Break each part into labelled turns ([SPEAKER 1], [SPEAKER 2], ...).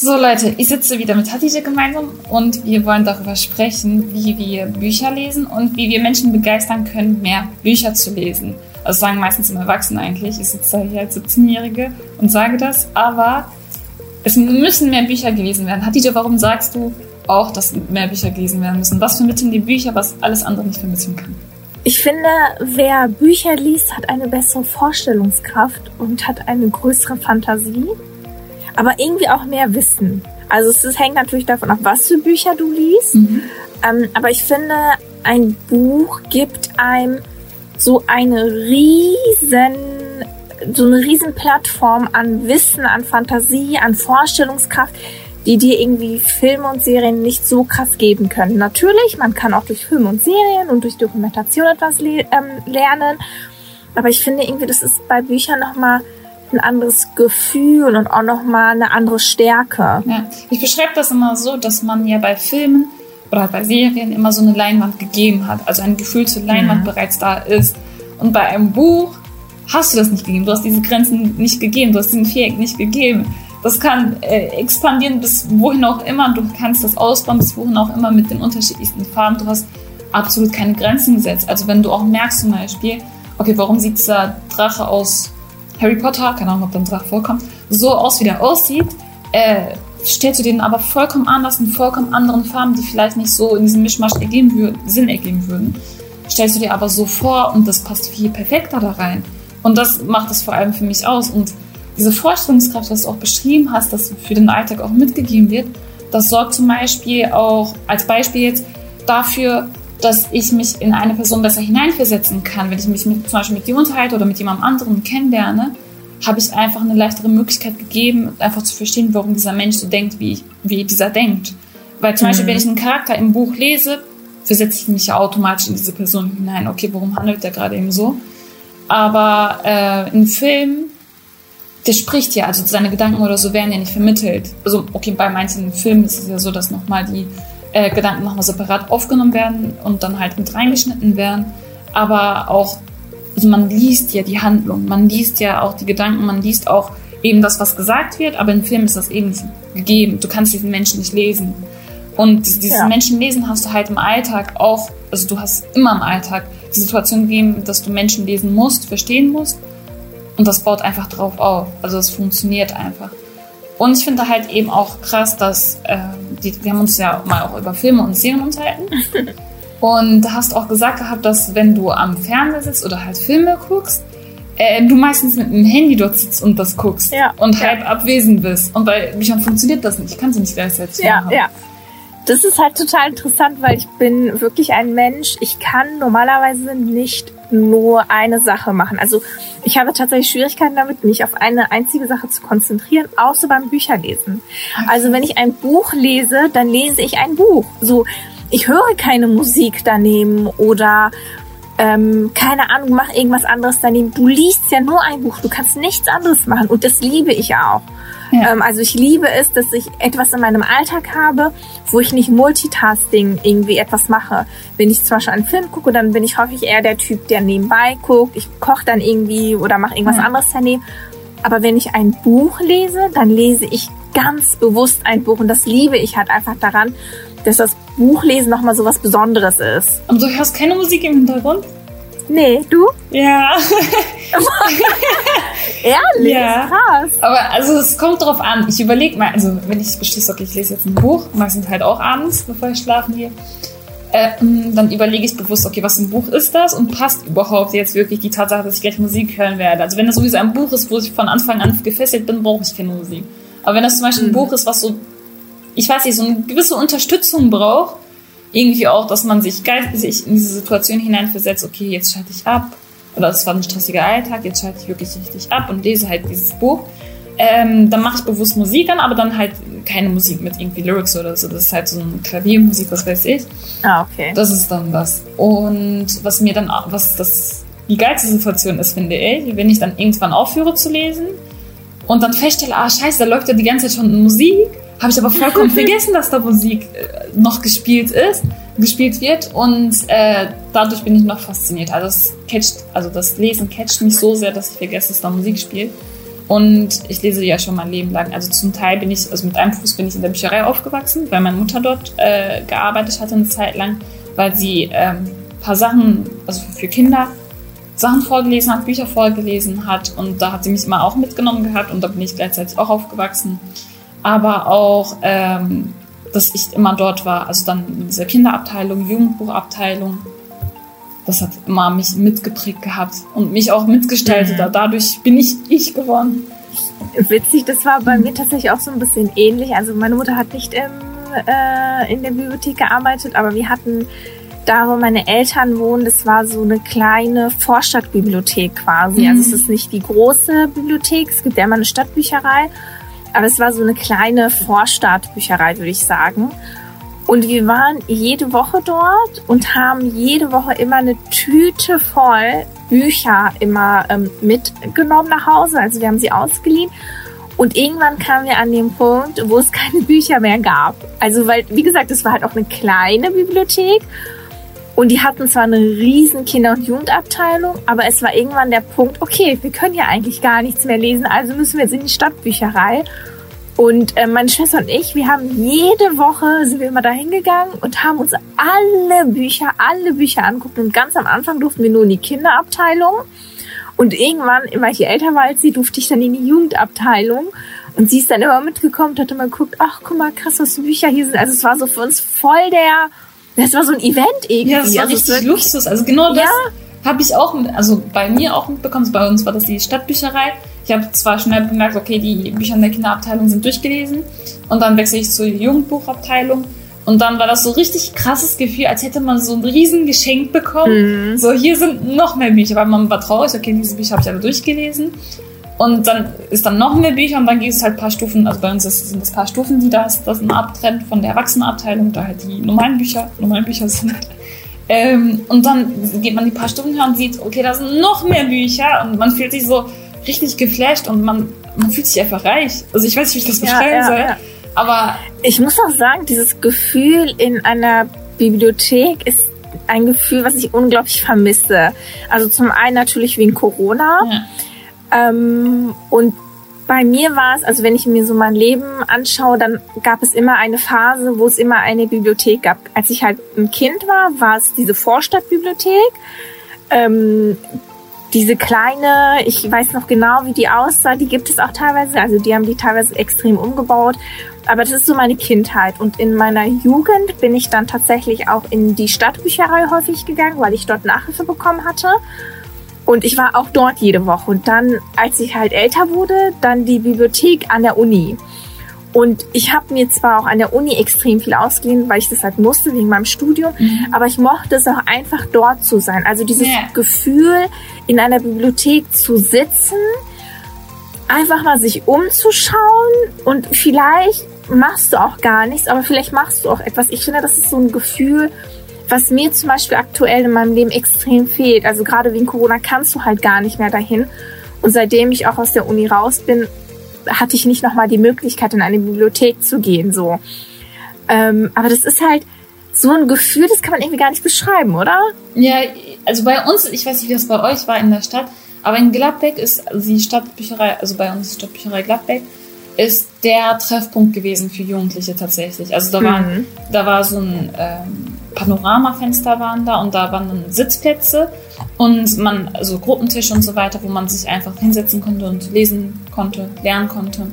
[SPEAKER 1] So Leute, ich sitze wieder mit Hatice gemeinsam und wir wollen darüber sprechen, wie wir Bücher lesen und wie wir Menschen begeistern können, mehr Bücher zu lesen. Also sagen meistens immer Erwachsene eigentlich. Ich sitze hier als 17-Jährige und sage das, aber es müssen mehr Bücher gelesen werden. Hatice, warum sagst du auch, dass mehr Bücher gelesen werden müssen? Was vermitteln die Bücher, was alles andere nicht vermitteln kann?
[SPEAKER 2] Ich finde, wer Bücher liest, hat eine bessere Vorstellungskraft und hat eine größere Fantasie aber irgendwie auch mehr Wissen. Also es, es hängt natürlich davon ab, was für Bücher du liest. Mhm. Ähm, aber ich finde, ein Buch gibt einem so eine riesen, so eine riesen Plattform an Wissen, an Fantasie, an Vorstellungskraft, die dir irgendwie Filme und Serien nicht so krass geben können. Natürlich, man kann auch durch Filme und Serien und durch Dokumentation etwas le ähm, lernen. Aber ich finde irgendwie, das ist bei Büchern nochmal ein anderes Gefühl und auch nochmal eine andere Stärke.
[SPEAKER 1] Ja. Ich beschreibe das immer so, dass man ja bei Filmen oder bei Serien immer so eine Leinwand gegeben hat, also ein Gefühl zur Leinwand mhm. bereits da ist. Und bei einem Buch hast du das nicht gegeben. Du hast diese Grenzen nicht gegeben, du hast diesen Viereck nicht gegeben. Das kann äh, expandieren bis wohin auch immer. Du kannst das ausbauen bis wohin auch immer mit den unterschiedlichsten Farben. Du hast absolut keine Grenzen gesetzt. Also wenn du auch merkst zum Beispiel, okay, warum sieht dieser Drache aus Harry Potter, keine Ahnung, ob dann Drache vorkommt, so aus, wie der aussieht, äh, stellst du den aber vollkommen anders, in vollkommen anderen Farben, die vielleicht nicht so in diesem Mischmasch ergeben Sinn ergeben würden. Stellst du dir aber so vor und das passt viel perfekter da rein. Und das macht es vor allem für mich aus. Und diese Vorstellungskraft, was du auch beschrieben hast, dass für den Alltag auch mitgegeben wird, das sorgt zum Beispiel auch als Beispiel jetzt dafür, dass ich mich in eine Person besser hineinversetzen kann. Wenn ich mich mit, zum Beispiel mit dir unterhalte oder mit jemandem anderen kennenlerne, habe ich einfach eine leichtere Möglichkeit gegeben, einfach zu verstehen, warum dieser Mensch so denkt, wie, wie dieser denkt. Weil zum mhm. Beispiel, wenn ich einen Charakter im Buch lese, versetze ich mich ja automatisch in diese Person hinein. Okay, warum handelt der gerade eben so? Aber äh, ein Film, der spricht ja, also seine Gedanken oder so werden ja nicht vermittelt. Also, okay, bei manchen Filmen ist es ja so, dass nochmal die äh, Gedanken nochmal separat aufgenommen werden und dann halt mit reingeschnitten werden. Aber auch, also man liest ja die Handlung, man liest ja auch die Gedanken, man liest auch eben das, was gesagt wird, aber im Film ist das eben gegeben. Du kannst diesen Menschen nicht lesen. Und dieses ja. Menschenlesen hast du halt im Alltag auch, also du hast immer im Alltag die Situation gegeben, dass du Menschen lesen musst, verstehen musst. Und das baut einfach drauf auf. Also es funktioniert einfach. Und ich finde halt eben auch krass, dass äh, die, wir haben uns ja mal auch über Filme und Serien unterhalten. und da hast auch gesagt gehabt, dass wenn du am Fernseher sitzt oder halt Filme guckst, äh, du meistens mit dem Handy dort sitzt und das guckst ja, und halb abwesend bist. Und bei Büchern funktioniert das nicht. Ich kann sie nicht gleichzeitig
[SPEAKER 2] ja, machen. Ja, das ist halt total interessant, weil ich bin wirklich ein Mensch. Ich kann normalerweise nicht nur eine Sache machen. Also ich habe tatsächlich Schwierigkeiten damit, mich auf eine einzige Sache zu konzentrieren, außer beim Bücherlesen. Also wenn ich ein Buch lese, dann lese ich ein Buch. So, ich höre keine Musik daneben oder ähm, keine Ahnung, mach irgendwas anderes daneben. Du liest ja nur ein Buch, du kannst nichts anderes machen und das liebe ich auch. Ja. Ähm, also ich liebe es, dass ich etwas in meinem Alltag habe, wo ich nicht Multitasking irgendwie etwas mache. Wenn ich zum Beispiel einen Film gucke, dann bin ich häufig eher der Typ, der nebenbei guckt. Ich koche dann irgendwie oder mache irgendwas ja. anderes daneben. Aber wenn ich ein Buch lese, dann lese ich ganz bewusst ein Buch und das liebe ich halt einfach daran, dass das Buchlesen nochmal so was Besonderes ist.
[SPEAKER 1] Und du hörst keine Musik im Hintergrund?
[SPEAKER 2] Nee, du?
[SPEAKER 1] Ja.
[SPEAKER 2] Ehrlich?
[SPEAKER 1] Ja. Krass. Aber also es kommt drauf an. Ich überlege mal, also wenn ich beschließe, okay, ich lese jetzt ein Buch, meistens halt auch abends, bevor ich schlafen gehe, äh, dann überlege ich bewusst, okay, was ein Buch ist das und passt überhaupt jetzt wirklich die Tatsache, dass ich gleich Musik hören werde. Also wenn das sowieso ein Buch ist, wo ich von Anfang an gefesselt bin, brauche ich keine Musik. Aber wenn das zum Beispiel mhm. ein Buch ist, was so, ich weiß nicht, so eine gewisse Unterstützung braucht, irgendwie auch, dass man sich, sich in diese Situation hineinversetzt, okay, jetzt schalte ich ab, oder es war ein stressiger Alltag, jetzt schalte ich wirklich richtig ab und lese halt dieses Buch. Ähm, dann mache ich bewusst Musik an, aber dann halt keine Musik mit irgendwie Lyrics oder so. Das ist halt so eine Klaviermusik, was weiß ich.
[SPEAKER 2] Ah, okay.
[SPEAKER 1] Das ist dann das. Und was mir dann, was das, die geilste Situation ist, finde ich, wenn ich dann irgendwann aufhöre zu lesen und dann feststelle, ah, scheiße, da läuft ja die ganze Zeit schon Musik habe ich aber vollkommen vergessen, dass da Musik äh, noch gespielt ist, gespielt wird und äh, dadurch bin ich noch fasziniert. Also das catcht, also das Lesen catcht mich so sehr, dass ich vergesse, dass da Musik spielt. Und ich lese ja schon mein Leben lang. Also zum Teil bin ich, also mit einem Fuß bin ich in der Bücherei aufgewachsen, weil meine Mutter dort äh, gearbeitet hatte eine Zeit lang, weil sie ähm, paar Sachen, also für Kinder, Sachen vorgelesen hat, Bücher vorgelesen hat. Und da hat sie mich immer auch mitgenommen gehabt und da bin ich gleichzeitig auch aufgewachsen. Aber auch, ähm, dass ich immer dort war, also dann in dieser Kinderabteilung, Jugendbuchabteilung. Das hat immer mich mitgeprägt gehabt und mich auch mitgestaltet. Mhm. Dadurch bin ich ich geworden.
[SPEAKER 2] Witzig, das war bei mir tatsächlich auch so ein bisschen ähnlich. Also meine Mutter hat nicht im, äh, in der Bibliothek gearbeitet, aber wir hatten da, wo meine Eltern wohnen, das war so eine kleine Vorstadtbibliothek quasi. Mhm. Also es ist nicht die große Bibliothek, es gibt ja immer eine Stadtbücherei, aber es war so eine kleine Vorstadtbücherei, würde ich sagen. Und wir waren jede Woche dort und haben jede Woche immer eine Tüte voll Bücher immer ähm, mitgenommen nach Hause. Also wir haben sie ausgeliehen. Und irgendwann kamen wir an den Punkt, wo es keine Bücher mehr gab. Also weil, wie gesagt, es war halt auch eine kleine Bibliothek. Und die hatten zwar eine riesen Kinder- und Jugendabteilung, aber es war irgendwann der Punkt, okay, wir können ja eigentlich gar nichts mehr lesen, also müssen wir jetzt in die Stadtbücherei. Und äh, meine Schwester und ich, wir haben jede Woche, sind wir immer da hingegangen und haben uns alle Bücher, alle Bücher angeguckt. Und ganz am Anfang durften wir nur in die Kinderabteilung. Und irgendwann, immer je älter war als sie, durfte ich dann in die Jugendabteilung. Und sie ist dann immer mitgekommen und hat immer geguckt, ach, guck mal, krass, was für Bücher hier sind. Also es war so für uns voll der das war so ein Event irgendwie.
[SPEAKER 1] Ja, das war also richtig Luxus. Also genau das ja. habe ich auch, mit, also bei mir auch mitbekommen. Bei uns war das die Stadtbücherei. Ich habe zwar schnell bemerkt, okay, die Bücher in der Kinderabteilung sind durchgelesen. Und dann wechsle ich zur Jugendbuchabteilung. Und dann war das so richtig krasses Gefühl, als hätte man so ein riesen Geschenk bekommen. Mhm. So, hier sind noch mehr Bücher, weil man war traurig, okay, diese Bücher habe ich alle durchgelesen. Und dann ist dann noch mehr Bücher und dann geht es halt ein paar Stufen. Also bei uns sind es ein paar Stufen, die das, das abtrennt von der Erwachsenenabteilung, da halt die normalen Bücher, normalen Bücher sind. Ähm, und dann geht man die paar Stufen her und sieht, okay, da sind noch mehr Bücher und man fühlt sich so richtig geflasht und man, man fühlt sich einfach reich. Also ich weiß nicht, wie ich das beschreiben ja, ja, soll. Ja. Aber
[SPEAKER 2] ich muss auch sagen, dieses Gefühl in einer Bibliothek ist ein Gefühl, was ich unglaublich vermisse. Also zum einen natürlich wegen Corona. Ja ähm, und bei mir war es, also wenn ich mir so mein Leben anschaue, dann gab es immer eine Phase, wo es immer eine Bibliothek gab. Als ich halt ein Kind war, war es diese Vorstadtbibliothek. Ähm, diese kleine, ich weiß noch genau, wie die aussah, die gibt es auch teilweise. Also die haben die teilweise extrem umgebaut. Aber das ist so meine Kindheit. Und in meiner Jugend bin ich dann tatsächlich auch in die Stadtbücherei häufig gegangen, weil ich dort Nachhilfe bekommen hatte. Und ich war auch dort jede Woche. Und dann, als ich halt älter wurde, dann die Bibliothek an der Uni. Und ich habe mir zwar auch an der Uni extrem viel ausgeliehen, weil ich das halt musste wegen meinem Studium, mhm. aber ich mochte es auch einfach dort zu sein. Also dieses yeah. Gefühl, in einer Bibliothek zu sitzen, einfach mal sich umzuschauen und vielleicht machst du auch gar nichts, aber vielleicht machst du auch etwas. Ich finde, das ist so ein Gefühl, was mir zum Beispiel aktuell in meinem Leben extrem fehlt. Also gerade wegen Corona kannst du halt gar nicht mehr dahin. Und seitdem ich auch aus der Uni raus bin, hatte ich nicht nochmal die Möglichkeit, in eine Bibliothek zu gehen. So. Ähm, aber das ist halt so ein Gefühl, das kann man irgendwie gar nicht beschreiben, oder?
[SPEAKER 1] Ja, also bei uns, ich weiß nicht, wie das bei euch war in der Stadt, aber in Gladbeck ist die Stadtbücherei, also bei uns die Stadtbücherei Gladbeck, ist der Treffpunkt gewesen für Jugendliche tatsächlich. Also da, waren, mhm. da war so ein ähm, Panoramafenster waren da und da waren dann Sitzplätze und man, also Gruppentische und so weiter, wo man sich einfach hinsetzen konnte und lesen konnte, lernen konnte.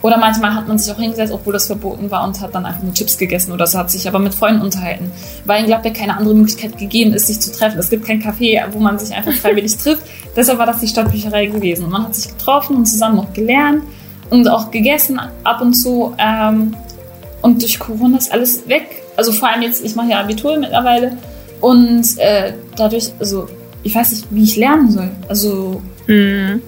[SPEAKER 1] Oder manchmal hat man sich auch hingesetzt, obwohl das verboten war und hat dann einfach nur Chips gegessen oder so, hat sich aber mit Freunden unterhalten. Weil in Gladbeck keine andere Möglichkeit gegeben ist, sich zu treffen. Es gibt kein Café, wo man sich einfach freiwillig trifft. Deshalb war das die Stadtbücherei gewesen. Man hat sich getroffen und zusammen noch gelernt und auch gegessen ab und zu. Ähm, und durch Corona ist alles weg. Also vor allem jetzt, ich mache ja Abitur mittlerweile und äh, dadurch, also ich weiß nicht, wie ich lernen soll. Also mhm.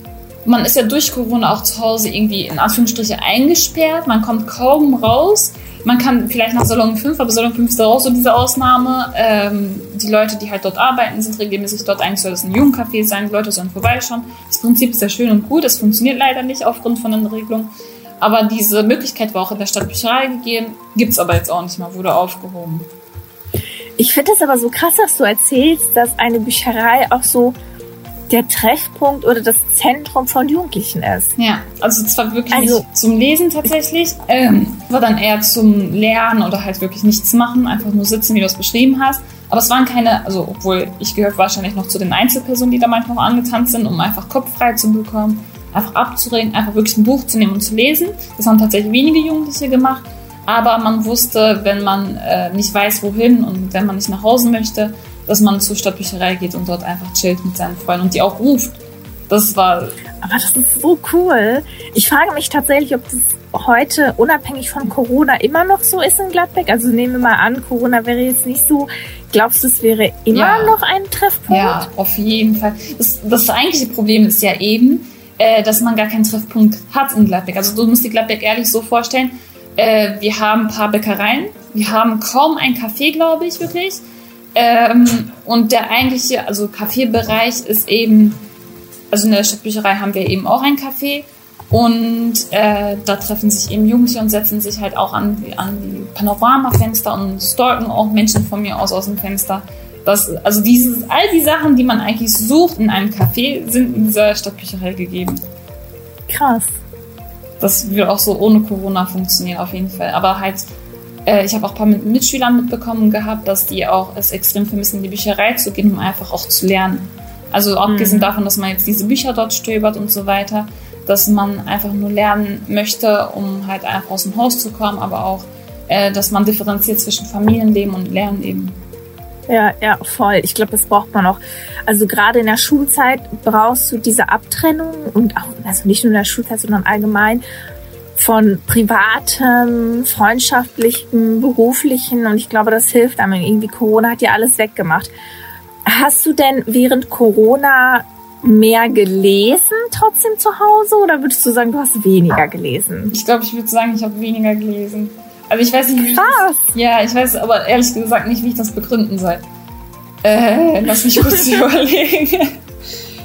[SPEAKER 1] man ist ja durch Corona auch zu Hause irgendwie in Anführungsstriche eingesperrt, man kommt kaum raus. Man kann vielleicht nach Salon 5, aber Salon 5 ist auch so diese Ausnahme. Ähm, die Leute, die halt dort arbeiten, sind regelmäßig dort. Eigentlich soll es ein Jugendcafé sein, die Leute sollen vorbeischauen. Das Prinzip ist ja schön und gut, das funktioniert leider nicht aufgrund von den Regelungen. Aber diese Möglichkeit war auch in der Stadtbücherei gegeben, gibt es aber jetzt auch nicht mehr, wurde aufgehoben.
[SPEAKER 2] Ich finde es aber so krass, dass du erzählst, dass eine Bücherei auch so der Treffpunkt oder das Zentrum von Jugendlichen ist.
[SPEAKER 1] Ja, also zwar wirklich also, nicht zum Lesen tatsächlich, ähm, war dann eher zum Lernen oder halt wirklich nichts machen, einfach nur sitzen, wie du es beschrieben hast. Aber es waren keine, also obwohl ich gehöre wahrscheinlich noch zu den Einzelpersonen, die da manchmal auch angetanzt sind, um einfach Kopf frei zu bekommen, einfach abzuregen, einfach wirklich ein Buch zu nehmen und zu lesen. Das haben tatsächlich wenige Jugendliche gemacht. Aber man wusste, wenn man äh, nicht weiß, wohin und wenn man nicht nach Hause möchte, dass man zur Stadtbücherei geht und dort einfach chillt mit seinen Freunden und die auch ruft. Das war.
[SPEAKER 2] Aber das ist so cool. Ich frage mich tatsächlich, ob das heute unabhängig von Corona immer noch so ist in Gladbeck. Also nehmen wir mal an, Corona wäre jetzt nicht so. Glaubst du, es wäre immer ja. noch ein Treffpunkt?
[SPEAKER 1] Ja, auf jeden Fall. Das, das eigentliche Problem ist ja eben, äh, dass man gar keinen Treffpunkt hat in Gladbeck. Also du musst dir Gladbeck ehrlich so vorstellen, äh, wir haben ein paar Bäckereien, wir haben kaum ein Café, glaube ich, wirklich. Ähm, und der eigentliche, also Kaffeebereich ist eben, also in der Stadtbücherei haben wir eben auch ein Café und äh, da treffen sich eben Jugendliche und setzen sich halt auch an, an die Panoramafenster und stalken auch Menschen von mir aus aus dem Fenster. Das, also dieses, all die Sachen, die man eigentlich sucht in einem Café, sind in dieser Stadtbücherei gegeben.
[SPEAKER 2] Krass.
[SPEAKER 1] Das würde auch so ohne Corona funktionieren, auf jeden Fall. Aber halt äh, ich habe auch ein paar Mitschülern mitbekommen gehabt, dass die auch es extrem vermissen, in die Bücherei zu gehen, um einfach auch zu lernen. Also abgesehen mhm. davon, dass man jetzt diese Bücher dort stöbert und so weiter, dass man einfach nur lernen möchte, um halt einfach aus dem Haus zu kommen, aber auch, äh, dass man differenziert zwischen Familienleben und Lernen eben.
[SPEAKER 2] Ja, ja, voll. Ich glaube, das braucht man auch. Also gerade in der Schulzeit brauchst du diese Abtrennung und auch, also nicht nur in der Schulzeit, sondern allgemein von privatem, freundschaftlichen, beruflichen und ich glaube, das hilft einem. Irgendwie Corona hat ja alles weggemacht. Hast du denn während Corona mehr gelesen trotzdem zu Hause oder würdest du sagen, du hast weniger gelesen?
[SPEAKER 1] Ich glaube, ich würde sagen, ich habe weniger gelesen. Also ich weiß nicht, wie
[SPEAKER 2] Krass.
[SPEAKER 1] Ich das, ja, ich weiß aber ehrlich gesagt nicht, wie ich das begründen soll. Äh, lass mich kurz überlegen.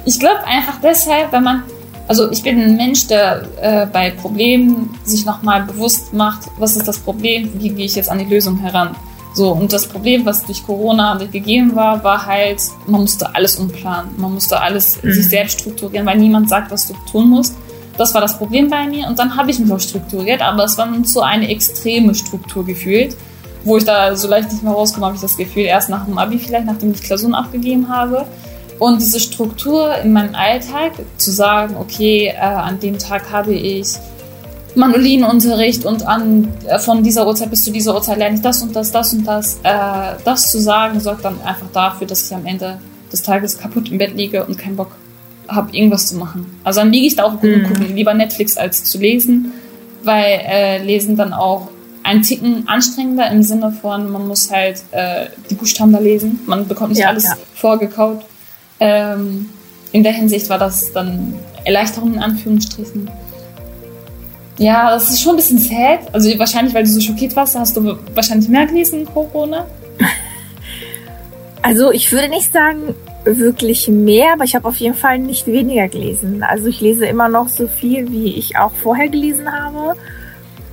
[SPEAKER 1] Ich glaube einfach deshalb, wenn man also ich bin ein Mensch, der äh, bei Problemen sich nochmal bewusst macht, was ist das Problem, wie gehe ich jetzt an die Lösung heran. So, und das Problem, was durch Corona gegeben war, war halt, man musste alles umplanen. Man musste alles mhm. sich selbst strukturieren, weil niemand sagt, was du tun musst. Das war das Problem bei mir. Und dann habe ich mich auch strukturiert, aber es war so eine extreme Struktur gefühlt, wo ich da so leicht nicht mehr rauskomme, habe ich das Gefühl, erst nach dem Abi vielleicht, nachdem ich Klausuren abgegeben habe. Und diese Struktur in meinem Alltag, zu sagen, okay, äh, an dem Tag habe ich Mandolinenunterricht und an, äh, von dieser Uhrzeit bis zu dieser Uhrzeit lerne ich das und das, das und das. Äh, das zu sagen, sorgt dann einfach dafür, dass ich am Ende des Tages kaputt im Bett liege und keinen Bock habe, irgendwas zu machen. Also dann liege ich da auch gut und mhm. gucke lieber Netflix als zu lesen, weil äh, Lesen dann auch ein Ticken anstrengender im Sinne von, man muss halt äh, die Buchstaben da lesen. Man bekommt nicht ja, alles ja. vorgekaut. Ähm, in der Hinsicht war das dann Erleichterung in Anführungsstrichen. Ja, das ist schon ein bisschen sad. Also wahrscheinlich, weil du so schockiert warst, hast du wahrscheinlich mehr gelesen in Corona.
[SPEAKER 2] Also ich würde nicht sagen wirklich mehr, aber ich habe auf jeden Fall nicht weniger gelesen. Also ich lese immer noch so viel, wie ich auch vorher gelesen habe.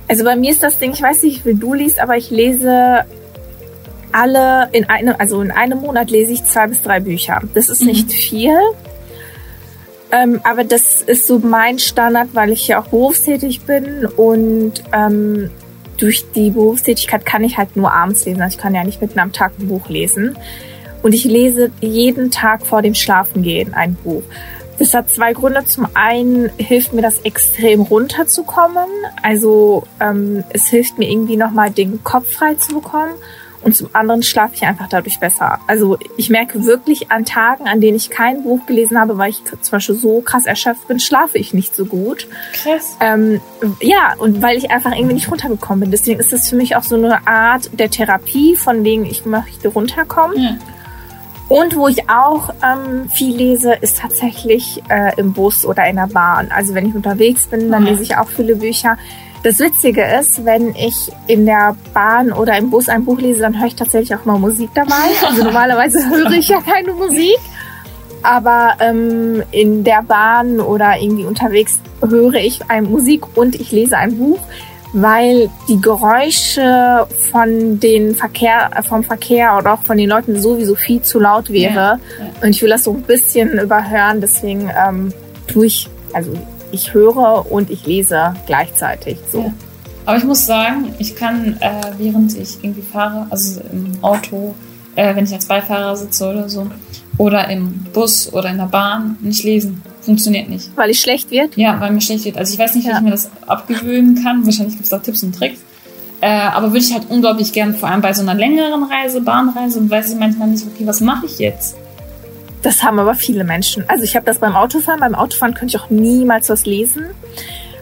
[SPEAKER 2] Also bei mir ist das Ding, ich weiß nicht, wie du liest, aber ich lese alle in einem, also in einem Monat lese ich zwei bis drei Bücher. Das ist nicht mhm. viel. Ähm, aber das ist so mein Standard, weil ich ja auch berufstätig bin und ähm, durch die Berufstätigkeit kann ich halt nur abends lesen. Also ich kann ja nicht mitten am Tag ein Buch lesen. Und ich lese jeden Tag vor dem Schlafengehen ein Buch. Das hat zwei Gründe. Zum einen hilft mir das extrem runterzukommen. Also ähm, es hilft mir irgendwie nochmal den Kopf frei zu bekommen und zum anderen schlafe ich einfach dadurch besser. Also ich merke wirklich an Tagen, an denen ich kein Buch gelesen habe, weil ich zum Beispiel so krass erschöpft bin, schlafe ich nicht so gut.
[SPEAKER 1] Krass.
[SPEAKER 2] Ähm, ja, und weil ich einfach irgendwie nicht runtergekommen bin. Deswegen ist das für mich auch so eine Art der Therapie, von wegen ich möchte runterkommen. Ja. Und wo ich auch ähm, viel lese, ist tatsächlich äh, im Bus oder in der Bahn. Also wenn ich unterwegs bin, dann lese ich auch viele Bücher. Das Witzige ist, wenn ich in der Bahn oder im Bus ein Buch lese, dann höre ich tatsächlich auch mal Musik dabei. Also normalerweise höre ich ja keine Musik. Aber ähm, in der Bahn oder irgendwie unterwegs höre ich ein Musik und ich lese ein Buch, weil die Geräusche von den Verkehr, äh, vom Verkehr oder auch von den Leuten sowieso viel zu laut wäre. Ja, ja. Und ich will das so ein bisschen überhören, deswegen ähm, tue ich, also ich höre und ich lese gleichzeitig. So. Ja.
[SPEAKER 1] Aber ich muss sagen, ich kann, äh, während ich irgendwie fahre, also im Auto, äh, wenn ich als Beifahrer sitze oder so, oder im Bus oder in der Bahn, nicht lesen. Funktioniert nicht.
[SPEAKER 2] Weil es schlecht wird?
[SPEAKER 1] Ja, weil mir schlecht wird. Also ich weiß nicht, wie ja. ich mir das abgewöhnen kann. Wahrscheinlich gibt es da Tipps und Tricks. Äh, aber würde ich halt unglaublich gern, vor allem bei so einer längeren Reise, Bahnreise, weiß ich manchmal nicht, okay, was mache ich jetzt?
[SPEAKER 2] Das haben aber viele Menschen. Also ich habe das beim Autofahren. Beim Autofahren könnte ich auch niemals was lesen.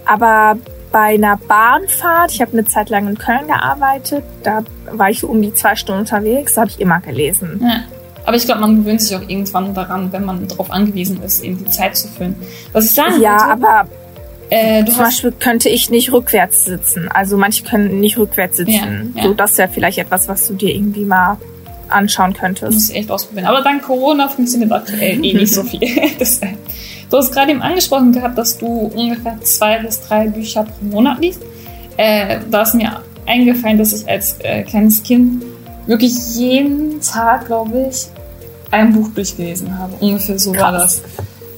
[SPEAKER 2] Aber bei einer Bahnfahrt, ich habe eine Zeit lang in Köln gearbeitet, da war ich um die zwei Stunden unterwegs, da habe ich immer gelesen.
[SPEAKER 1] Ja. Aber ich glaube, man gewöhnt sich auch irgendwann daran, wenn man darauf angewiesen ist, eben die Zeit zu füllen. Was ich sagen
[SPEAKER 2] Ja, wollte, aber äh, zum Beispiel könnte ich nicht rückwärts sitzen. Also manche können nicht rückwärts sitzen. Ja, ja. So, das wäre vielleicht etwas, was du dir irgendwie mal anschauen könntest.
[SPEAKER 1] Muss ich echt ausprobieren. Aber dank Corona funktioniert aktuell eh nicht so viel. das, du hast gerade eben angesprochen gehabt, dass du ungefähr zwei bis drei Bücher pro Monat liest. Äh, da ist mir eingefallen, dass ich als äh, kleines Kind wirklich jeden Tag, glaube ich, ein Buch durchgelesen habe. Ungefähr so Krass. war das.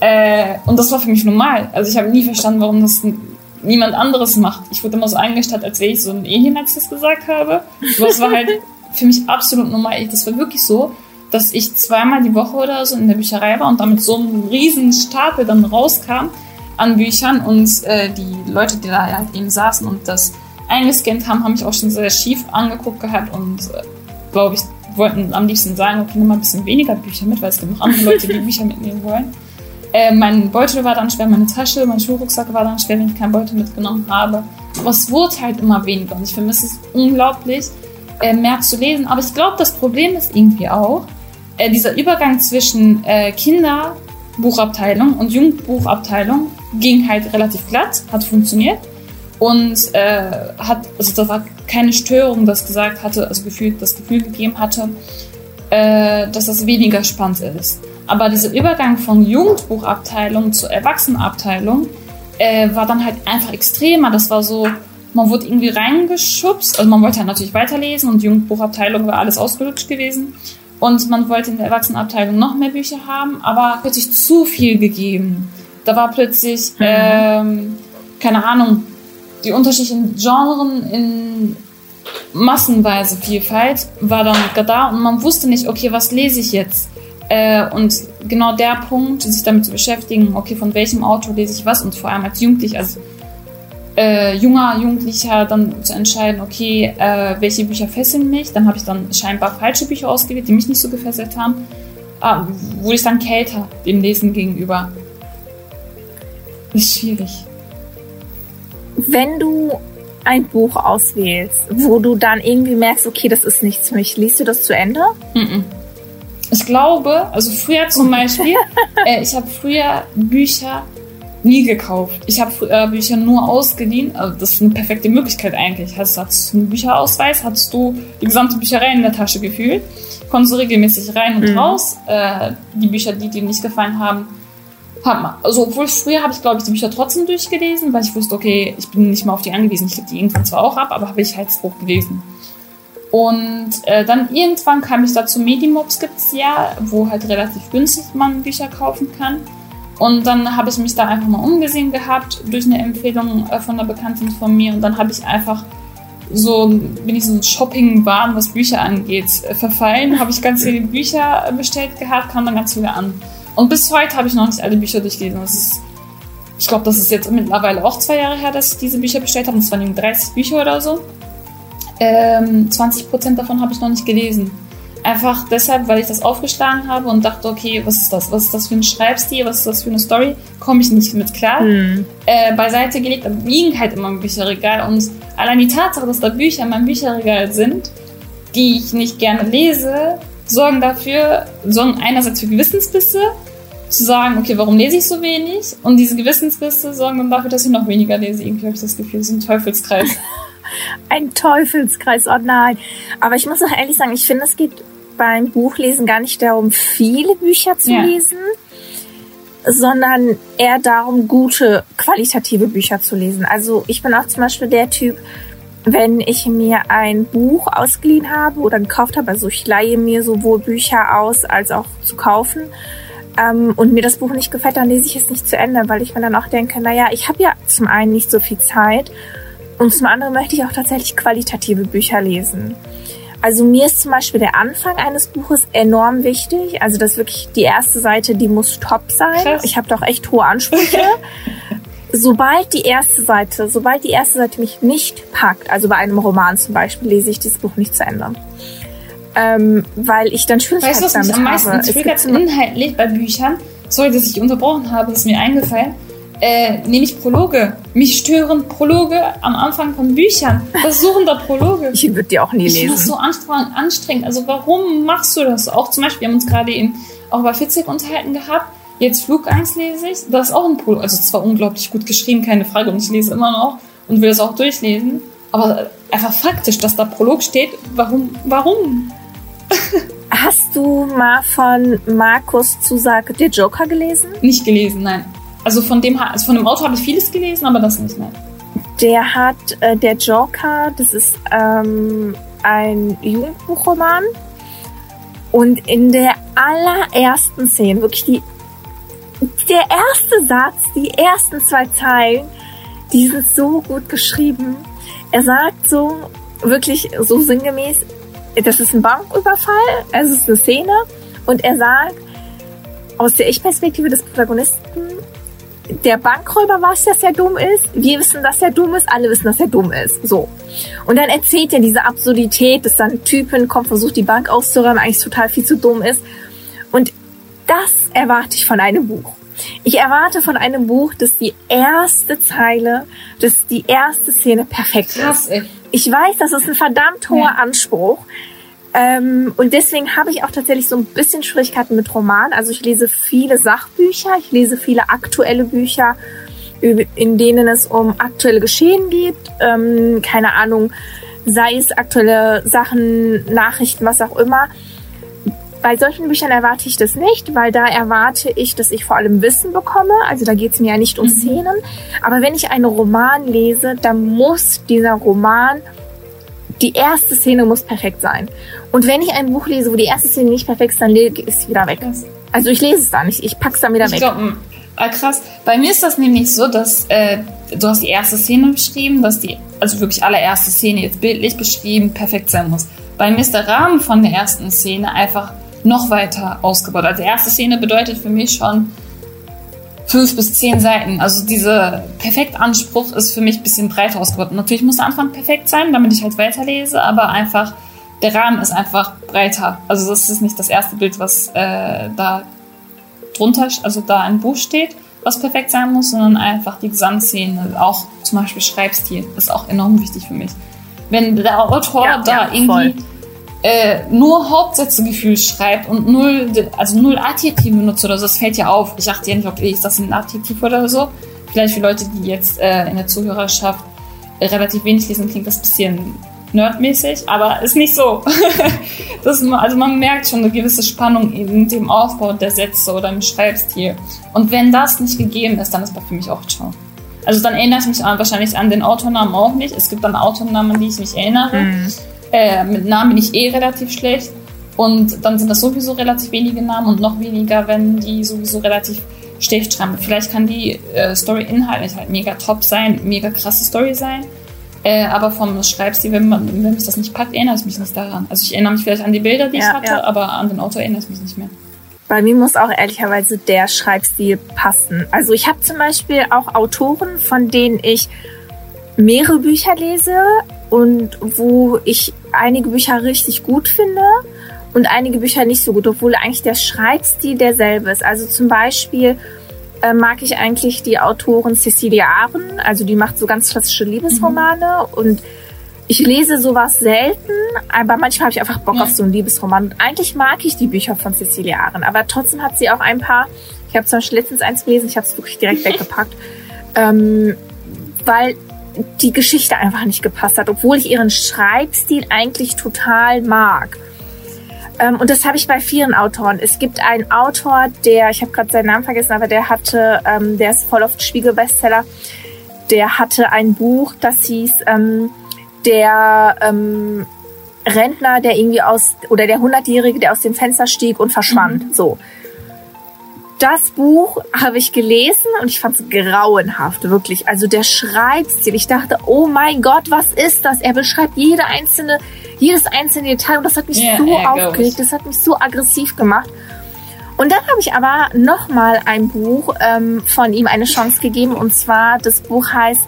[SPEAKER 1] Äh, und das war für mich normal. Also ich habe nie verstanden, warum das niemand anderes macht. Ich wurde immer so eingestellt, als wäre ich so ein Alien, als ich das gesagt habe. Aber es war halt für mich absolut normal. Das war wirklich so, dass ich zweimal die Woche oder so in der Bücherei war und damit so ein riesen Stapel dann rauskam an Büchern und äh, die Leute, die da halt eben saßen und das eingescannt haben, haben mich auch schon sehr schief angeguckt gehabt und äh, glaube ich wollten am liebsten sagen, okay, nimm mal ein bisschen weniger Bücher mit, weil es gibt noch andere Leute, die Bücher mitnehmen wollen. Äh, mein Beutel war dann schwer, meine Tasche, mein Schulrucksack war dann schwer, wenn ich keinen Beutel mitgenommen habe. Aber es wurde halt immer weniger und ich vermisse es unglaublich, äh, mehr zu lesen. Aber ich glaube, das Problem ist irgendwie auch, äh, dieser Übergang zwischen äh, Kinderbuchabteilung und Jugendbuchabteilung ging halt relativ glatt, hat funktioniert und äh, hat, also da war keine Störung, das gesagt hatte, also gefühlt das Gefühl gegeben hatte, äh, dass das weniger spannend ist. Aber dieser Übergang von Jugendbuchabteilung zur Erwachsenenabteilung äh, war dann halt einfach extremer. Das war so, man wurde irgendwie reingeschubst, also man wollte halt natürlich weiterlesen und Jugendbuchabteilung war alles ausgelutscht gewesen. Und man wollte in der Erwachsenenabteilung noch mehr Bücher haben, aber plötzlich zu viel gegeben. Da war plötzlich, mhm. ähm, keine Ahnung, die unterschiedlichen Genren in massenweise Vielfalt war dann da und man wusste nicht, okay, was lese ich jetzt? Äh, und genau der Punkt, sich damit zu beschäftigen, okay, von welchem Autor lese ich was und vor allem als Jugendlich, als äh, junger Jugendlicher dann zu entscheiden, okay, äh, welche Bücher fesseln mich. Dann habe ich dann scheinbar falsche Bücher ausgewählt, die mich nicht so gefesselt haben. Ah, wurde ich dann kälter dem Lesen gegenüber. Ist schwierig
[SPEAKER 2] wenn du ein Buch auswählst, wo du dann irgendwie merkst, okay, das ist nichts für mich, liest du das zu Ende?
[SPEAKER 1] Ich glaube, also früher zum Beispiel, äh, ich habe früher Bücher nie gekauft. Ich habe früher Bücher nur ausgeliehen. Also das ist eine perfekte Möglichkeit eigentlich. Hast, hattest du einen Bücherausweis, hattest du die gesamte Bücherei in der Tasche gefühlt, konntest du regelmäßig rein und mhm. raus. Äh, die Bücher, die dir nicht gefallen haben, also obwohl früher habe ich, glaube ich, die Bücher trotzdem durchgelesen, weil ich wusste, okay, ich bin nicht mehr auf die angewiesen. Ich gebe die irgendwann zwar auch ab, aber habe ich halt das Buch gelesen. Und äh, dann irgendwann kam ich dazu, Medimobs gibt es ja, wo halt relativ günstig man Bücher kaufen kann. Und dann habe ich mich da einfach mal umgesehen gehabt durch eine Empfehlung äh, von einer Bekannten von mir. Und dann habe ich einfach so, bin ich so ein Shopping-Wahn, was Bücher angeht, äh, verfallen. Habe ich ganz viele Bücher äh, bestellt gehabt, kam dann ganz viele an. Und bis heute habe ich noch nicht alle Bücher durchgelesen. Ist, ich glaube, das ist jetzt mittlerweile auch zwei Jahre her, dass ich diese Bücher bestellt habe. Das waren 30 Bücher oder so. Ähm, 20% davon habe ich noch nicht gelesen. Einfach deshalb, weil ich das aufgeschlagen habe und dachte, okay, was ist das? Was ist das für ein Schreibstil? Was ist das für eine Story? Komme ich nicht mit klar. Hm. Äh, beiseite gelegt, da liegen halt immer im Bücherregal. Und allein die Tatsache, dass da Bücher in meinem Bücherregal sind, die ich nicht gerne lese, sorgen dafür, sorgen einerseits für Gewissensbisse, zu sagen, okay, warum lese ich so wenig? Und diese Gewissensbisse sorgen dann dafür, dass ich noch weniger lese. Irgendwie habe ich das Gefühl, es ist ein Teufelskreis.
[SPEAKER 2] ein Teufelskreis, oh nein. Aber ich muss auch ehrlich sagen, ich finde, es geht beim Buchlesen gar nicht darum, viele Bücher zu ja. lesen, sondern eher darum, gute, qualitative Bücher zu lesen. Also ich bin auch zum Beispiel der Typ, wenn ich mir ein Buch ausgeliehen habe oder gekauft habe, also ich leihe mir sowohl Bücher aus als auch zu kaufen, ähm, und mir das Buch nicht gefällt, dann lese ich es nicht zu Ende, weil ich mir dann auch denke, naja, ich habe ja zum einen nicht so viel Zeit und zum anderen möchte ich auch tatsächlich qualitative Bücher lesen. Also mir ist zum Beispiel der Anfang eines Buches enorm wichtig. Also das wirklich die erste Seite, die muss top sein. Krass. Ich habe doch echt hohe Ansprüche. sobald die erste Seite, sobald die erste Seite mich nicht packt, also bei einem Roman zum Beispiel, lese ich dieses Buch nicht zu Ende. Ähm, weil ich dann Schwierigkeiten weißt, was mich
[SPEAKER 1] am meisten triggert inhaltlich bei Büchern? Sorry, dass ich unterbrochen habe, das ist mir eingefallen äh, nämlich Prologe. Mich stören Prologe am Anfang von Büchern. Was suchen da Prologe?
[SPEAKER 2] Ich würde die auch nie lesen.
[SPEAKER 1] Das ist so anstrengend. Also warum machst du das? Auch zum Beispiel, wir haben uns gerade eben auch über Fitzek unterhalten gehabt. Jetzt Flugangst lese ich. Das ist auch ein Prolog. Also zwar unglaublich gut geschrieben, keine Frage. Und ich lese immer noch und will das auch durchlesen. Aber einfach faktisch, dass da Prolog steht. Warum? Warum?
[SPEAKER 2] Hast du mal von Markus Zusage der Joker gelesen?
[SPEAKER 1] Nicht gelesen, nein. Also von dem, also von dem Autor habe ich vieles gelesen, aber das nicht, nein.
[SPEAKER 2] Der hat äh, der Joker, das ist ähm, ein Jugendbuchroman. Und in der allerersten Szene, wirklich die, der erste Satz, die ersten zwei Zeilen, die sind so gut geschrieben. Er sagt so, wirklich so sinngemäß, das ist ein Banküberfall, es ist eine Szene. Und er sagt, aus der Ich-Perspektive des Protagonisten, der Bankräuber weiß, dass er dumm ist. Wir wissen, dass er dumm ist. Alle wissen, dass er dumm ist. So. Und dann erzählt er diese Absurdität, dass dann ein Typen kommt, versucht die Bank auszuräumen, eigentlich total viel zu dumm ist. Und das erwarte ich von einem Buch. Ich erwarte von einem Buch, dass die erste Zeile, dass die erste Szene perfekt Krass, ist. Ich weiß, das ist ein verdammt hoher ja. Anspruch. Ähm, und deswegen habe ich auch tatsächlich so ein bisschen Schwierigkeiten mit Romanen. Also ich lese viele Sachbücher, ich lese viele aktuelle Bücher, in denen es um aktuelle Geschehen geht. Ähm, keine Ahnung, sei es aktuelle Sachen, Nachrichten, was auch immer. Bei solchen Büchern erwarte ich das nicht, weil da erwarte ich, dass ich vor allem Wissen bekomme. Also da geht es mir ja nicht um mhm. Szenen. Aber wenn ich einen Roman lese, dann muss dieser Roman die erste Szene muss perfekt sein. Und wenn ich ein Buch lese, wo die erste Szene nicht perfekt ist, dann lege ich es wieder weg. Also ich lese es dann nicht, ich pack's dann wieder ich weg. Glaub, hm.
[SPEAKER 1] ah, krass. Bei mir ist das nämlich so, dass äh, du hast die erste Szene beschrieben, dass die, also wirklich allererste Szene jetzt bildlich beschrieben, perfekt sein muss. Bei mir ist der Rahmen von der ersten Szene einfach noch weiter ausgebaut. Also die erste Szene bedeutet für mich schon, fünf bis zehn Seiten. Also dieser Perfektanspruch ist für mich ein bisschen breiter ausgebaut. Natürlich muss der Anfang perfekt sein, damit ich halt weiterlese, aber einfach der Rahmen ist einfach breiter. Also das ist nicht das erste Bild, was äh, da drunter, also da ein Buch steht, was perfekt sein muss, sondern einfach die Gesamtszene, auch zum Beispiel Schreibstil, ist auch enorm wichtig für mich. Wenn der Autor ja, da ja, irgendwie voll äh, nur Hauptsätze schreibt und null, also null Adjektive benutzt oder so, das fällt ja auf. Ich achte ja nicht, ob ist das ein Adjektiv oder so. Vielleicht für Leute, die jetzt äh, in der Zuhörerschaft relativ wenig lesen, klingt das ein bisschen nerdmäßig, aber ist nicht so. das, also man merkt schon eine gewisse Spannung in dem Aufbau der Sätze oder im Schreibstil. Und wenn das nicht gegeben ist, dann ist das für mich auch ciao. Also dann erinnere ich mich an, wahrscheinlich an den Autornamen auch nicht. Es gibt dann Autornamen, die ich mich erinnere. Mhm. Äh, mit Namen bin ich eh relativ schlecht. Und dann sind das sowieso relativ wenige Namen und noch weniger, wenn die sowieso relativ schlecht schreiben. Vielleicht kann die äh, Story inhaltlich halt mega top sein, mega krasse Story sein. Äh, aber vom Schreibstil, wenn man, wenn mich das nicht packt, erinnere ich mich nicht daran. Also ich erinnere mich vielleicht an die Bilder, die ja, ich hatte, ja. aber an den Autor erinnere ich mich nicht mehr.
[SPEAKER 2] Bei mir muss auch ehrlicherweise der Schreibstil passen. Also ich habe zum Beispiel auch Autoren, von denen ich mehrere Bücher lese und wo ich einige Bücher richtig gut finde und einige Bücher nicht so gut, obwohl eigentlich der Schreibstil derselbe ist. Also zum Beispiel äh, mag ich eigentlich die Autorin Cecilia Ahren, also die macht so ganz klassische Liebesromane mhm. und ich lese sowas selten, aber manchmal habe ich einfach Bock ja. auf so einen Liebesroman. Und eigentlich mag ich die Bücher von Cecilia Ahren, aber trotzdem hat sie auch ein paar. Ich habe zum Beispiel letztens eins gelesen, ich habe es wirklich direkt weggepackt, ähm, weil die Geschichte einfach nicht gepasst hat, obwohl ich ihren Schreibstil eigentlich total mag. Ähm, und das habe ich bei vielen Autoren. Es gibt einen Autor, der, ich habe gerade seinen Namen vergessen, aber der hatte, ähm, der ist voll oft Spiegel-Bestseller. Der hatte ein Buch, das hieß ähm, der ähm, Rentner, der irgendwie aus, oder der Hundertjährige, der aus dem Fenster stieg und verschwand. Mhm. So. Das Buch habe ich gelesen und ich fand es grauenhaft, wirklich. Also der Schreibstil. Ich dachte, oh mein Gott, was ist das? Er beschreibt jede einzelne, jedes einzelne Detail und das hat mich yeah, so aufgeregt, das hat mich so aggressiv gemacht. Und dann habe ich aber nochmal ein Buch ähm, von ihm eine Chance gegeben und zwar das Buch heißt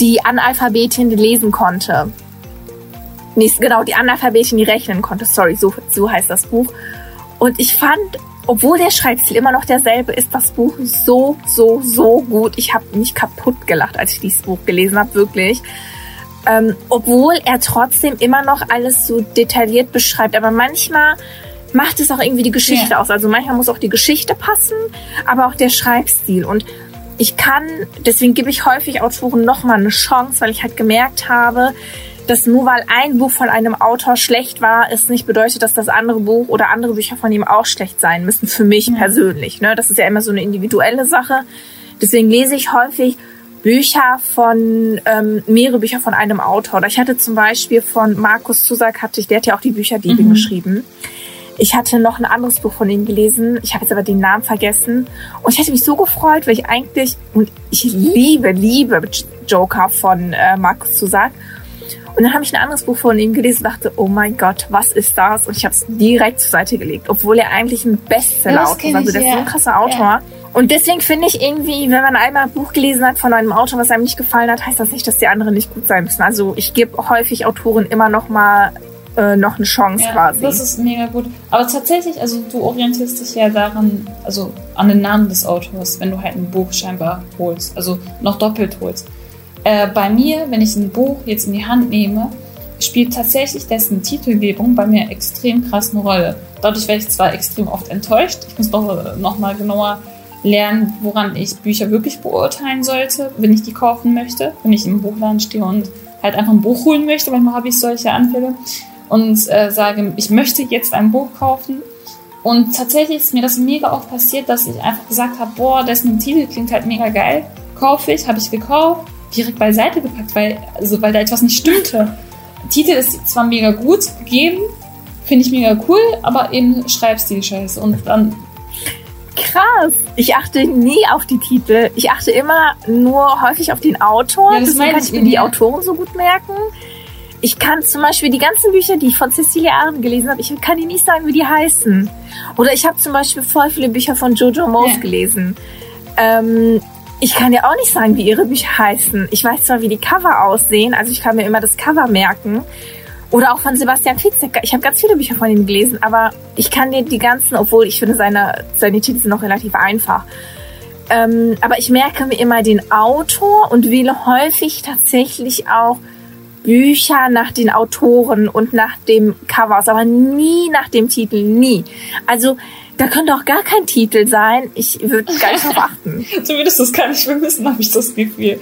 [SPEAKER 2] Die Analphabetin, die lesen konnte. Nee, genau, die Analphabetin, die rechnen konnte. Sorry, so, so heißt das Buch. Und ich fand, obwohl der Schreibstil immer noch derselbe ist, das Buch so, so, so gut. Ich habe mich kaputt gelacht, als ich dieses Buch gelesen habe, wirklich. Ähm, obwohl er trotzdem immer noch alles so detailliert beschreibt. Aber manchmal macht es auch irgendwie die Geschichte ja. aus. Also manchmal muss auch die Geschichte passen, aber auch der Schreibstil. Und ich kann, deswegen gebe ich häufig Autoren nochmal eine Chance, weil ich halt gemerkt habe, dass nur weil ein Buch von einem Autor schlecht war, es nicht bedeutet, dass das andere Buch oder andere Bücher von ihm auch schlecht sein müssen, für mich mhm. persönlich. Ne? Das ist ja immer so eine individuelle Sache. Deswegen lese ich häufig Bücher von, ähm, mehrere Bücher von einem Autor. Ich hatte zum Beispiel von Markus Zusak, hatte ich, der hat ja auch die Bücher Diebin mhm. geschrieben. Ich hatte noch ein anderes Buch von ihm gelesen. Ich habe jetzt aber den Namen vergessen. Und ich hätte mich so gefreut, weil ich eigentlich, und ich liebe, liebe Joker von äh, Markus Zusak. Und dann habe ich ein anderes Buch von ihm gelesen und dachte, oh mein Gott, was ist das? Und ich habe es direkt zur Seite gelegt, obwohl er eigentlich ein Bestseller-Autor ist. Also der ist so ein krasser Autor. Ja. Und deswegen finde ich irgendwie, wenn man einmal ein Buch gelesen hat von einem Autor, was einem nicht gefallen hat, heißt das nicht, dass die anderen nicht gut sein müssen. Also ich gebe häufig Autoren immer noch mal äh, noch eine Chance
[SPEAKER 1] ja,
[SPEAKER 2] quasi.
[SPEAKER 1] Das ist mega gut. Aber tatsächlich, also du orientierst dich ja daran, also an den Namen des Autors, wenn du halt ein Buch scheinbar holst, also noch doppelt holst. Äh, bei mir, wenn ich ein Buch jetzt in die Hand nehme, spielt tatsächlich dessen Titelgebung bei mir extrem krass eine Rolle. Dadurch werde ich zwar extrem oft enttäuscht, ich muss doch noch mal genauer lernen, woran ich Bücher wirklich beurteilen sollte, wenn ich die kaufen möchte, wenn ich im Buchladen stehe und halt einfach ein Buch holen möchte. Manchmal habe ich solche Anfälle und äh, sage, ich möchte jetzt ein Buch kaufen. Und tatsächlich ist mir das mega oft passiert, dass ich einfach gesagt habe, boah, dessen Titel klingt halt mega geil, kaufe ich, habe ich gekauft direkt beiseite gepackt, weil, also, weil da etwas nicht stimmte. Titel ist zwar mega gut gegeben, finde ich mega cool, aber eben Schreibstil scheiße. Und dann.
[SPEAKER 2] Krass. Ich achte nie auf die Titel. Ich achte immer nur häufig auf den Autor. Ja, Deswegen kann ich mir die Autoren so gut merken. Ich kann zum Beispiel die ganzen Bücher, die ich von Cecilia Arendt gelesen habe, ich kann dir nicht sagen, wie die heißen. Oder ich habe zum Beispiel voll viele Bücher von Jojo Mouse ja. gelesen. Ähm, ich kann ja auch nicht sagen, wie ihre Bücher heißen. Ich weiß zwar, wie die Cover aussehen, also ich kann mir immer das Cover merken. Oder auch von Sebastian Fitzek. Ich habe ganz viele Bücher von ihm gelesen, aber ich kann dir die ganzen, obwohl ich finde, seine, seine Titel sind noch relativ einfach. Ähm, aber ich merke mir immer den Autor und wähle häufig tatsächlich auch Bücher nach den Autoren und nach dem Covers, aber nie nach dem Titel, nie. Also da könnte auch gar kein Titel sein. Ich würde gar nicht darauf achten.
[SPEAKER 1] du würdest das gar nicht vermissen, habe ich das Gefühl.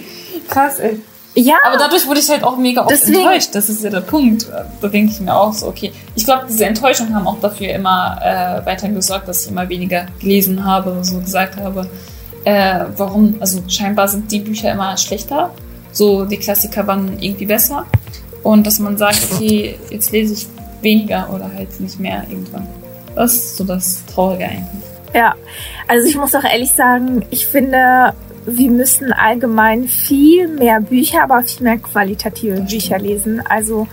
[SPEAKER 1] Krass, ey. Ja. Aber dadurch wurde ich halt auch mega oft deswegen. enttäuscht. Das ist ja der Punkt. Da denke ich mir auch so, okay. Ich glaube, diese Enttäuschungen haben auch dafür immer äh, weiter gesorgt, dass ich immer weniger gelesen habe, so gesagt habe. Äh, warum? Also scheinbar sind die Bücher immer schlechter. So die Klassiker waren irgendwie besser. Und dass man sagt, okay, jetzt lese ich weniger oder halt nicht mehr irgendwann. Das ist so das Traurige eigentlich.
[SPEAKER 2] Ja, also ich muss auch ehrlich sagen, ich finde, wir müssen allgemein viel mehr Bücher, aber viel mehr qualitative Bücher lesen. Also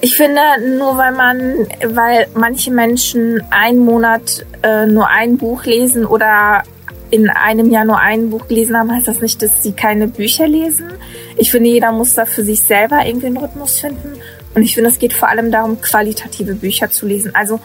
[SPEAKER 2] ich finde, nur weil man, weil manche Menschen einen Monat äh, nur ein Buch lesen oder in einem Jahr nur ein Buch gelesen haben, heißt das nicht, dass sie keine Bücher lesen. Ich finde, jeder muss da für sich selber irgendwie einen Rhythmus finden. Und ich finde, es geht vor allem darum, qualitative Bücher zu lesen. Also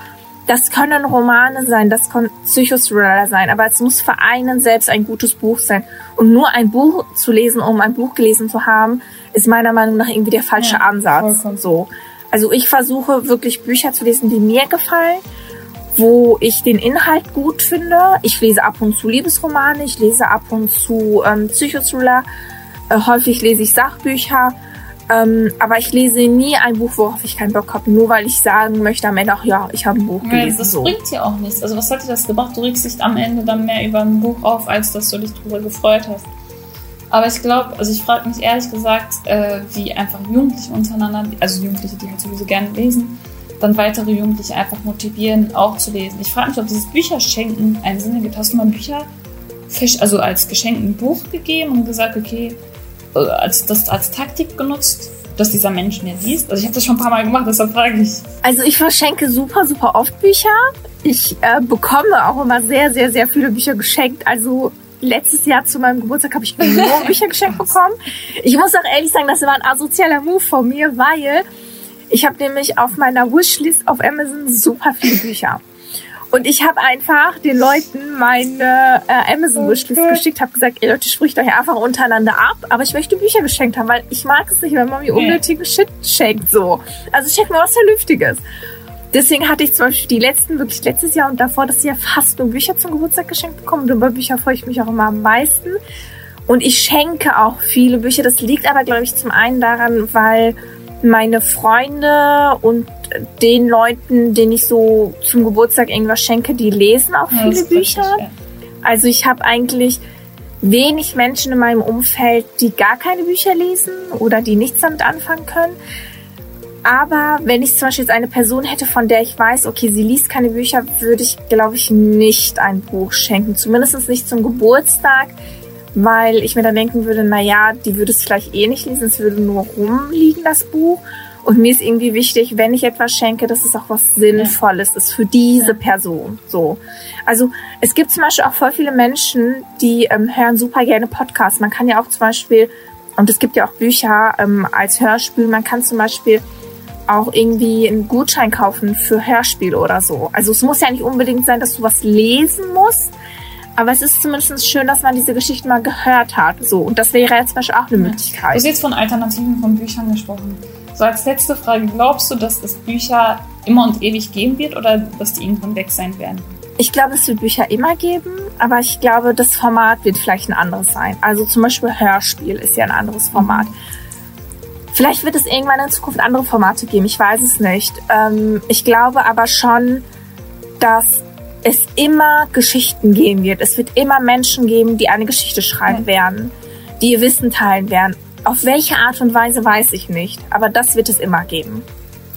[SPEAKER 2] das können Romane sein, das können Psychothriller sein, aber es muss für einen selbst ein gutes Buch sein. Und nur ein Buch zu lesen, um ein Buch gelesen zu haben, ist meiner Meinung nach irgendwie der falsche ja, Ansatz. Vollkommen. So. Also ich versuche wirklich Bücher zu lesen, die mir gefallen, wo ich den Inhalt gut finde. Ich lese ab und zu Liebesromane, ich lese ab und zu ähm, Psychothriller, äh, häufig lese ich Sachbücher Ähm, aber ich lese nie ein Buch, worauf ich keinen Bock habe, nur weil ich sagen möchte am Ende, ach ja, ich habe ein Buch gelesen.
[SPEAKER 1] Das
[SPEAKER 2] so.
[SPEAKER 1] bringt dir auch nichts. Also was hat dir das gebracht? Du regst dich am Ende dann mehr über ein Buch auf, als dass du dich darüber gefreut hast. Aber ich glaube, also ich frage mich ehrlich gesagt, äh, wie einfach Jugendliche untereinander, also Jugendliche, die halt sowieso gerne lesen, dann weitere Jugendliche einfach motivieren, auch zu lesen. Ich frage mich, ob dieses Bücherschenken einen Sinn ergibt. Hast du mal Bücher, also als Geschenk ein Buch gegeben und gesagt, okay, als das als Taktik genutzt, dass dieser Mensch mir liest? Also ich habe das schon ein paar Mal gemacht, deshalb frage ich.
[SPEAKER 2] Also ich verschenke super, super oft Bücher. Ich äh, bekomme auch immer sehr, sehr, sehr viele Bücher geschenkt. Also letztes Jahr zu meinem Geburtstag habe ich nur Bücher geschenkt bekommen. Ich muss auch ehrlich sagen, das war ein asozialer Move von mir, weil ich habe nämlich auf meiner Wishlist auf Amazon super viele Bücher. Und ich habe einfach den Leuten meine äh, Amazon-Wishlist okay. geschickt, habe gesagt, ihr Leute, spricht euch einfach untereinander ab, aber ich möchte Bücher geschenkt haben, weil ich mag es nicht, wenn man mir unnötigen Shit schenkt, so. Also schenkt mir was Vernünftiges. Deswegen hatte ich zum Beispiel die letzten, wirklich letztes Jahr und davor das Jahr fast nur Bücher zum Geburtstag geschenkt bekommen. Und über Bücher freue ich mich auch immer am meisten. Und ich schenke auch viele Bücher. Das liegt aber, glaube ich, zum einen daran, weil meine Freunde und den Leuten, denen ich so zum Geburtstag irgendwas schenke, die lesen auch viele ja, Bücher. Richtig, Also ich habe eigentlich wenig Menschen in meinem Umfeld, die gar keine Bücher lesen oder die nichts damit anfangen können. Aber wenn ich zum Beispiel jetzt eine Person hätte, von der ich weiß, okay, sie liest keine Bücher, würde ich, glaube ich, nicht ein Buch schenken. Zumindest nicht zum Geburtstag, weil ich mir dann denken würde, na ja, die würde es vielleicht eh nicht lesen, es würde nur rumliegen, das Buch. Und mir ist irgendwie wichtig, wenn ich etwas schenke, dass es auch was Sinnvolles ist für diese Person. So. Also es gibt zum Beispiel auch voll viele Menschen, die ähm, hören super gerne Podcasts. Man kann ja auch zum Beispiel, und es gibt ja auch Bücher ähm, als Hörspiel, man kann zum Beispiel auch irgendwie einen Gutschein kaufen für Hörspiele oder so. Also es muss ja nicht unbedingt sein, dass du was lesen musst, aber es ist zumindest schön, dass man diese Geschichte mal gehört hat. So, und das wäre jetzt zum Beispiel auch eine Möglichkeit. Du
[SPEAKER 1] hast jetzt von Alternativen von Büchern gesprochen. So als letzte Frage, glaubst du, dass es Bücher immer und ewig geben wird oder dass die irgendwann weg sein werden?
[SPEAKER 2] Ich glaube, es wird Bücher immer geben, aber ich glaube, das Format wird vielleicht ein anderes sein. Also zum Beispiel Hörspiel ist ja ein anderes Format. Vielleicht wird es irgendwann in Zukunft andere Formate geben, ich weiß es nicht. Ähm, ich glaube aber schon, dass es immer Geschichten geben wird. Es wird immer Menschen geben, die eine Geschichte schreiben werden, die ihr Wissen teilen werden. Auf welche Art und Weise weiß ich nicht, aber das wird es immer geben.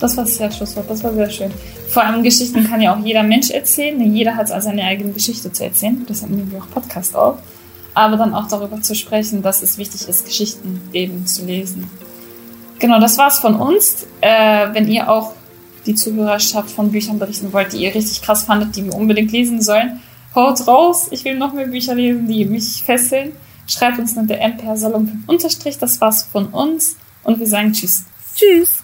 [SPEAKER 1] Das war sehr Schlusswort, das war sehr schön. Vor allem Geschichten kann ja auch jeder Mensch erzählen. Jeder hat also seine eigene Geschichte zu erzählen. Deshalb nehmen wir auch Podcast auf. Aber dann auch darüber zu sprechen, dass es wichtig ist, Geschichten eben zu lesen. Genau, das war's von uns. Äh, wenn ihr auch die Zuhörerschaft von Büchern berichten wollt, die ihr richtig krass fandet, die wir unbedingt lesen sollen, haut raus. Ich will noch mehr Bücher lesen, die mich fesseln. Schreibt uns unter MPR Salon unterstrich. Das war's von uns. Und wir sagen Tschüss.
[SPEAKER 2] Tschüss.